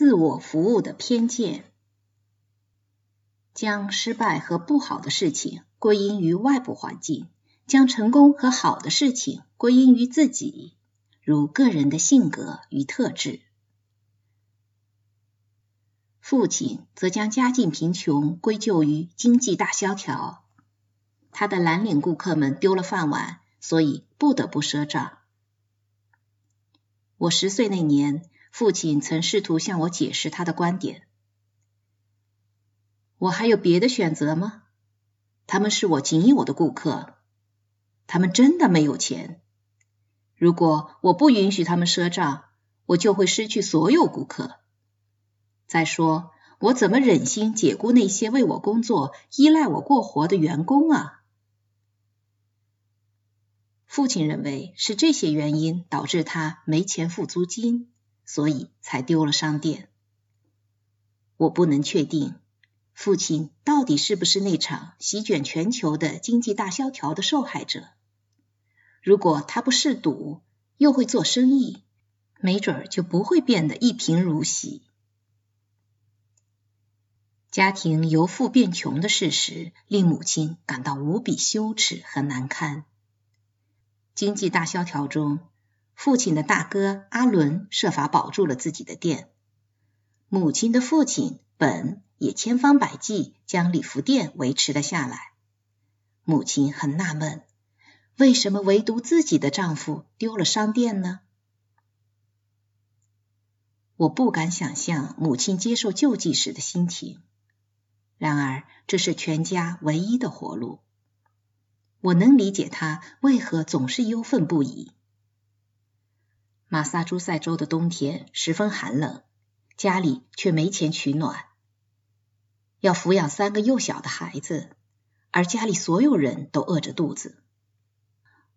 自我服务的偏见，将失败和不好的事情归因于外部环境，将成功和好的事情归因于自己，如个人的性格与特质。父亲则将家境贫穷归咎于经济大萧条，他的蓝领顾客们丢了饭碗，所以不得不赊账。我十岁那年。父亲曾试图向我解释他的观点。我还有别的选择吗？他们是我仅有的顾客，他们真的没有钱。如果我不允许他们赊账，我就会失去所有顾客。再说，我怎么忍心解雇那些为我工作、依赖我过活的员工啊？父亲认为是这些原因导致他没钱付租金。所以才丢了商店。我不能确定父亲到底是不是那场席卷全球的经济大萧条的受害者。如果他不嗜赌，又会做生意，没准儿就不会变得一贫如洗。家庭由富变穷的事实令母亲感到无比羞耻和难堪。经济大萧条中。父亲的大哥阿伦设法保住了自己的店，母亲的父亲本也千方百计将礼服店维持了下来。母亲很纳闷，为什么唯独自己的丈夫丢了商店呢？我不敢想象母亲接受救济时的心情，然而这是全家唯一的活路。我能理解她为何总是忧愤不已。马萨诸塞州的冬天十分寒冷，家里却没钱取暖，要抚养三个幼小的孩子，而家里所有人都饿着肚子。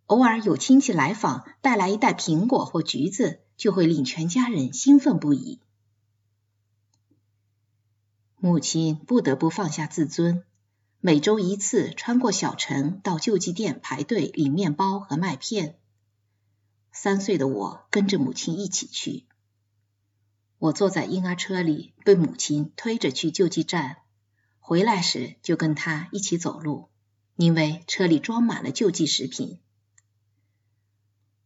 偶尔有亲戚来访，带来一袋苹果或橘子，就会令全家人兴奋不已。母亲不得不放下自尊，每周一次穿过小城到救济店排队领面包和麦片。三岁的我跟着母亲一起去。我坐在婴儿车里，被母亲推着去救济站。回来时就跟她一起走路，因为车里装满了救济食品。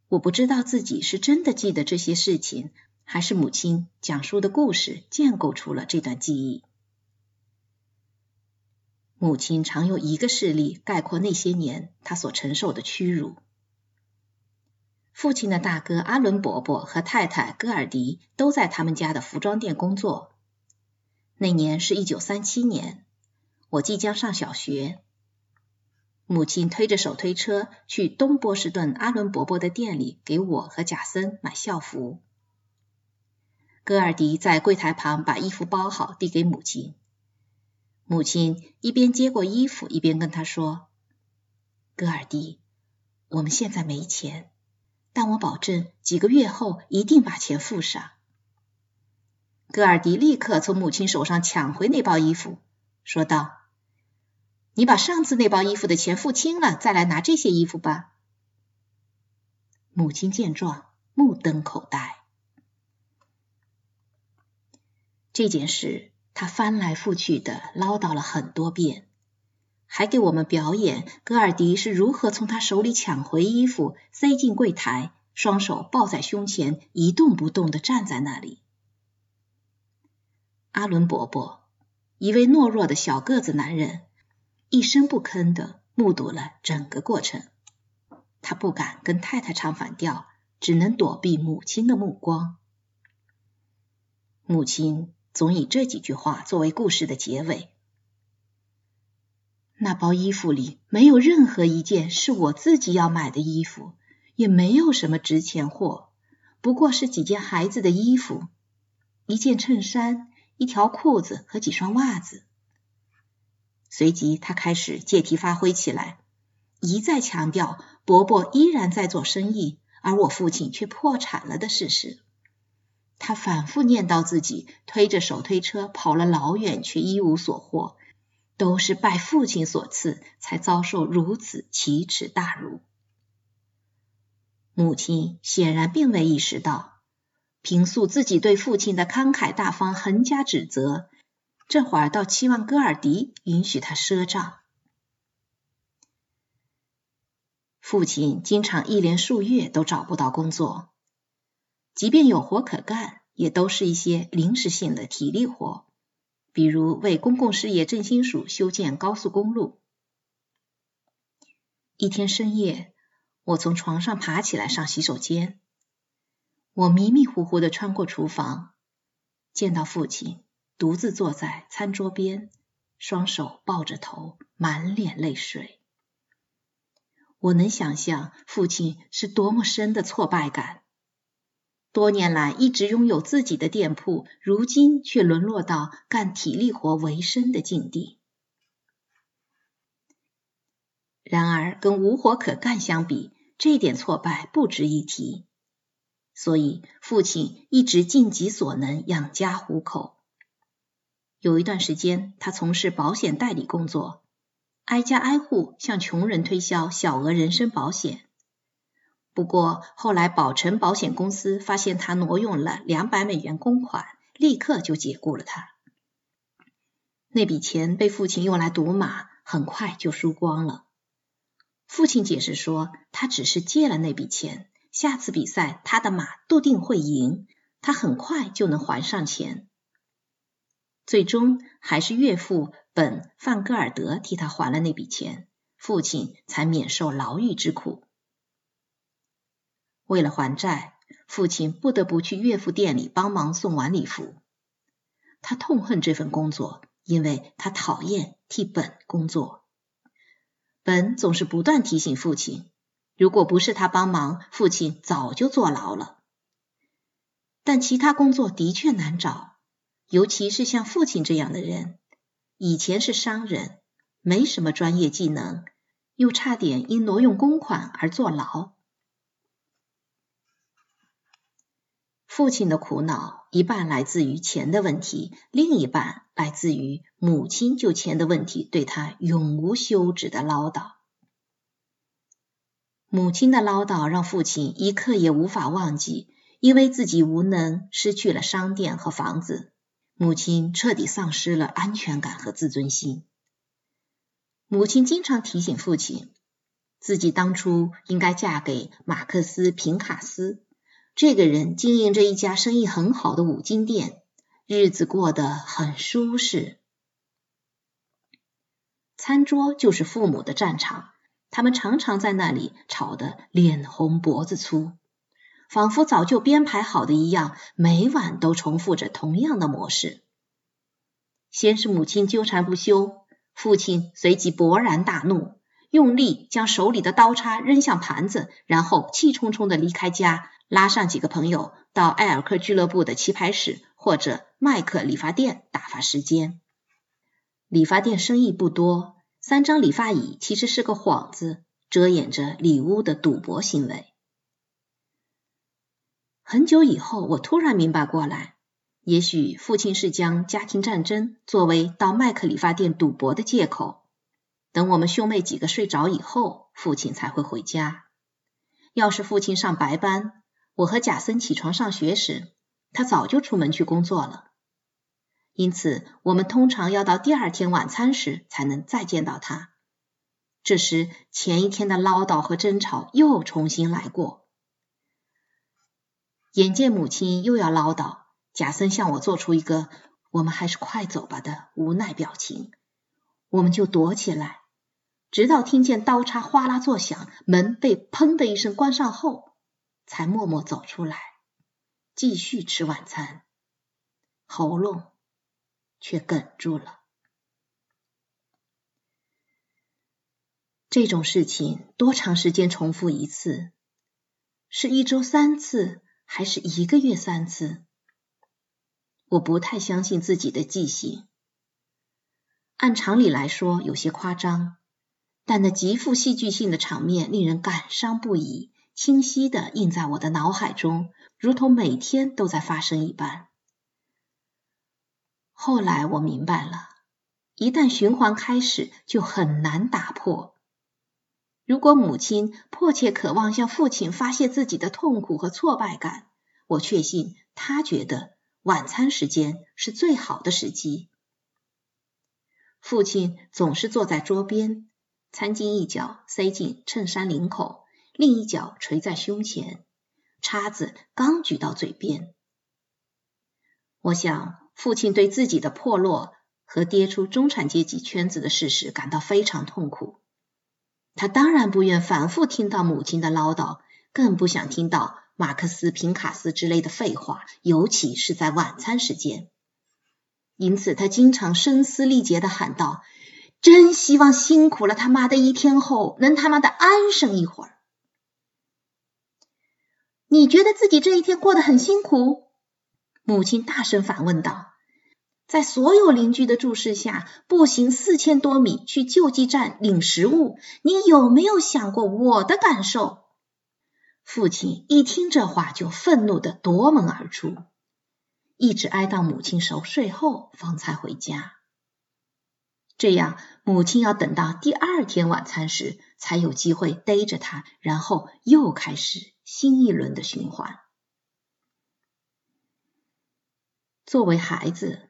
我不知道自己是真的记得这些事情，还是母亲讲述的故事建构出了这段记忆。母亲常用一个事例概括那些年她所承受的屈辱。父亲的大哥阿伦伯伯和太太戈尔迪都在他们家的服装店工作。那年是一九三七年，我即将上小学。母亲推着手推车去东波士顿阿伦伯伯的店里给我和贾森买校服。戈尔迪在柜台旁把衣服包好递给母亲。母亲一边接过衣服，一边跟他说：“戈尔迪，我们现在没钱。”但我保证，几个月后一定把钱付上。戈尔迪立刻从母亲手上抢回那包衣服，说道：“你把上次那包衣服的钱付清了，再来拿这些衣服吧。”母亲见状，目瞪口呆。这件事，他翻来覆去的唠叨了很多遍。还给我们表演戈尔迪是如何从他手里抢回衣服，塞进柜台，双手抱在胸前，一动不动的站在那里。阿伦伯伯，一位懦弱的小个子男人，一声不吭的目睹了整个过程。他不敢跟太太唱反调，只能躲避母亲的目光。母亲总以这几句话作为故事的结尾。那包衣服里没有任何一件是我自己要买的衣服，也没有什么值钱货，不过是几件孩子的衣服，一件衬衫、一条裤子和几双袜子。随即，他开始借题发挥起来，一再强调伯伯依然在做生意，而我父亲却破产了的事实。他反复念叨自己推着手推车跑了老远，却一无所获。都是拜父亲所赐，才遭受如此奇耻大辱。母亲显然并未意识到，平素自己对父亲的慷慨大方横加指责，这会儿倒期望戈尔迪允许他赊账。父亲经常一连数月都找不到工作，即便有活可干，也都是一些临时性的体力活，比如为公共事业振兴署修建高速公路。一天深夜，我从床上爬起来上洗手间。我迷迷糊糊的穿过厨房，见到父亲独自坐在餐桌边，双手抱着头，满脸泪水。我能想象父亲是多么深的挫败感。多年来一直拥有自己的店铺，如今却沦落到干体力活为生的境地。然而，跟无活可干相比，这点挫败不值一提。所以，父亲一直尽己所能养家糊口。有一段时间，他从事保险代理工作，挨家挨户向穷人推销小额人身保险。不过，后来宝诚保险公司发现他挪用了两百美元公款，立刻就解雇了他。那笔钱被父亲用来赌马，很快就输光了。父亲解释说，他只是借了那笔钱。下次比赛，他的马笃定会赢，他很快就能还上钱。最终还是岳父本范戈尔德替他还了那笔钱，父亲才免受牢狱之苦。为了还债，父亲不得不去岳父店里帮忙送晚礼服。他痛恨这份工作，因为他讨厌替本工作。本总是不断提醒父亲。如果不是他帮忙，父亲早就坐牢了。但其他工作的确难找，尤其是像父亲这样的人，以前是商人，没什么专业技能，又差点因挪用公款而坐牢。父亲的苦恼一半来自于钱的问题，另一半来自于母亲就钱的问题对他永无休止的唠叨。母亲的唠叨让父亲一刻也无法忘记，因为自己无能，失去了商店和房子，母亲彻底丧失了安全感和自尊心。母亲经常提醒父亲，自己当初应该嫁给马克思·平卡斯，这个人经营着一家生意很好的五金店，日子过得很舒适。餐桌就是父母的战场。他们常常在那里吵得脸红脖子粗，仿佛早就编排好的一样，每晚都重复着同样的模式。先是母亲纠缠不休，父亲随即勃然大怒，用力将手里的刀叉扔向盘子，然后气冲冲的离开家，拉上几个朋友到埃尔克俱乐部的棋牌室或者麦克理发店打发时间。理发店生意不多。三张理发椅其实是个幌子，遮掩着里屋的赌博行为。很久以后，我突然明白过来，也许父亲是将家庭战争作为到麦克理发店赌博的借口。等我们兄妹几个睡着以后，父亲才会回家。要是父亲上白班，我和贾森起床上学时，他早就出门去工作了。因此，我们通常要到第二天晚餐时才能再见到他。这时，前一天的唠叨和争吵又重新来过。眼见母亲又要唠叨，贾森向我做出一个“我们还是快走吧”的无奈表情，我们就躲起来，直到听见刀叉哗啦作响，门被砰的一声关上后，才默默走出来，继续吃晚餐。喉咙。却哽住了。这种事情多长时间重复一次？是一周三次，还是一个月三次？我不太相信自己的记性。按常理来说，有些夸张，但那极富戏剧性的场面令人感伤不已，清晰的印在我的脑海中，如同每天都在发生一般。后来我明白了，一旦循环开始，就很难打破。如果母亲迫切渴望向父亲发泄自己的痛苦和挫败感，我确信他觉得晚餐时间是最好的时机。父亲总是坐在桌边，餐巾一角塞进衬衫领口，另一角垂在胸前，叉子刚举到嘴边。我想，父亲对自己的破落和跌出中产阶级圈子的事实感到非常痛苦。他当然不愿反复听到母亲的唠叨，更不想听到马克思、平卡斯之类的废话，尤其是在晚餐时间。因此，他经常声嘶力竭的喊道：“真希望辛苦了他妈的一天后，能他妈的安生一会儿。”你觉得自己这一天过得很辛苦？母亲大声反问道。在所有邻居的注视下，步行四千多米去救济站领食物，你有没有想过我的感受？父亲一听这话就愤怒的夺门而出，一直挨到母亲熟睡后方才回家。这样，母亲要等到第二天晚餐时才有机会逮着他，然后又开始新一轮的循环。作为孩子。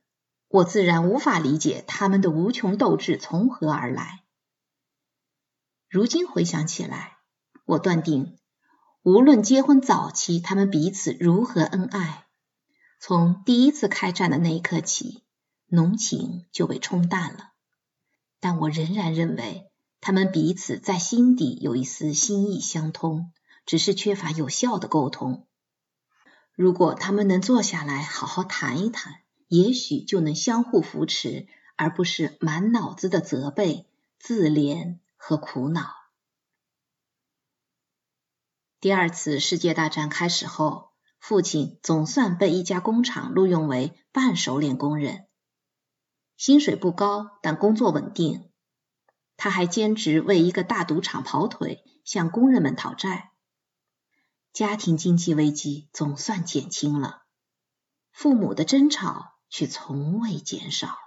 我自然无法理解他们的无穷斗志从何而来。如今回想起来，我断定，无论结婚早期他们彼此如何恩爱，从第一次开战的那一刻起，浓情就被冲淡了。但我仍然认为，他们彼此在心底有一丝心意相通，只是缺乏有效的沟通。如果他们能坐下来好好谈一谈。也许就能相互扶持，而不是满脑子的责备、自怜和苦恼。第二次世界大战开始后，父亲总算被一家工厂录用为半熟练工人，薪水不高，但工作稳定。他还兼职为一个大赌场跑腿，向工人们讨债。家庭经济危机总算减轻了，父母的争吵。却从未减少。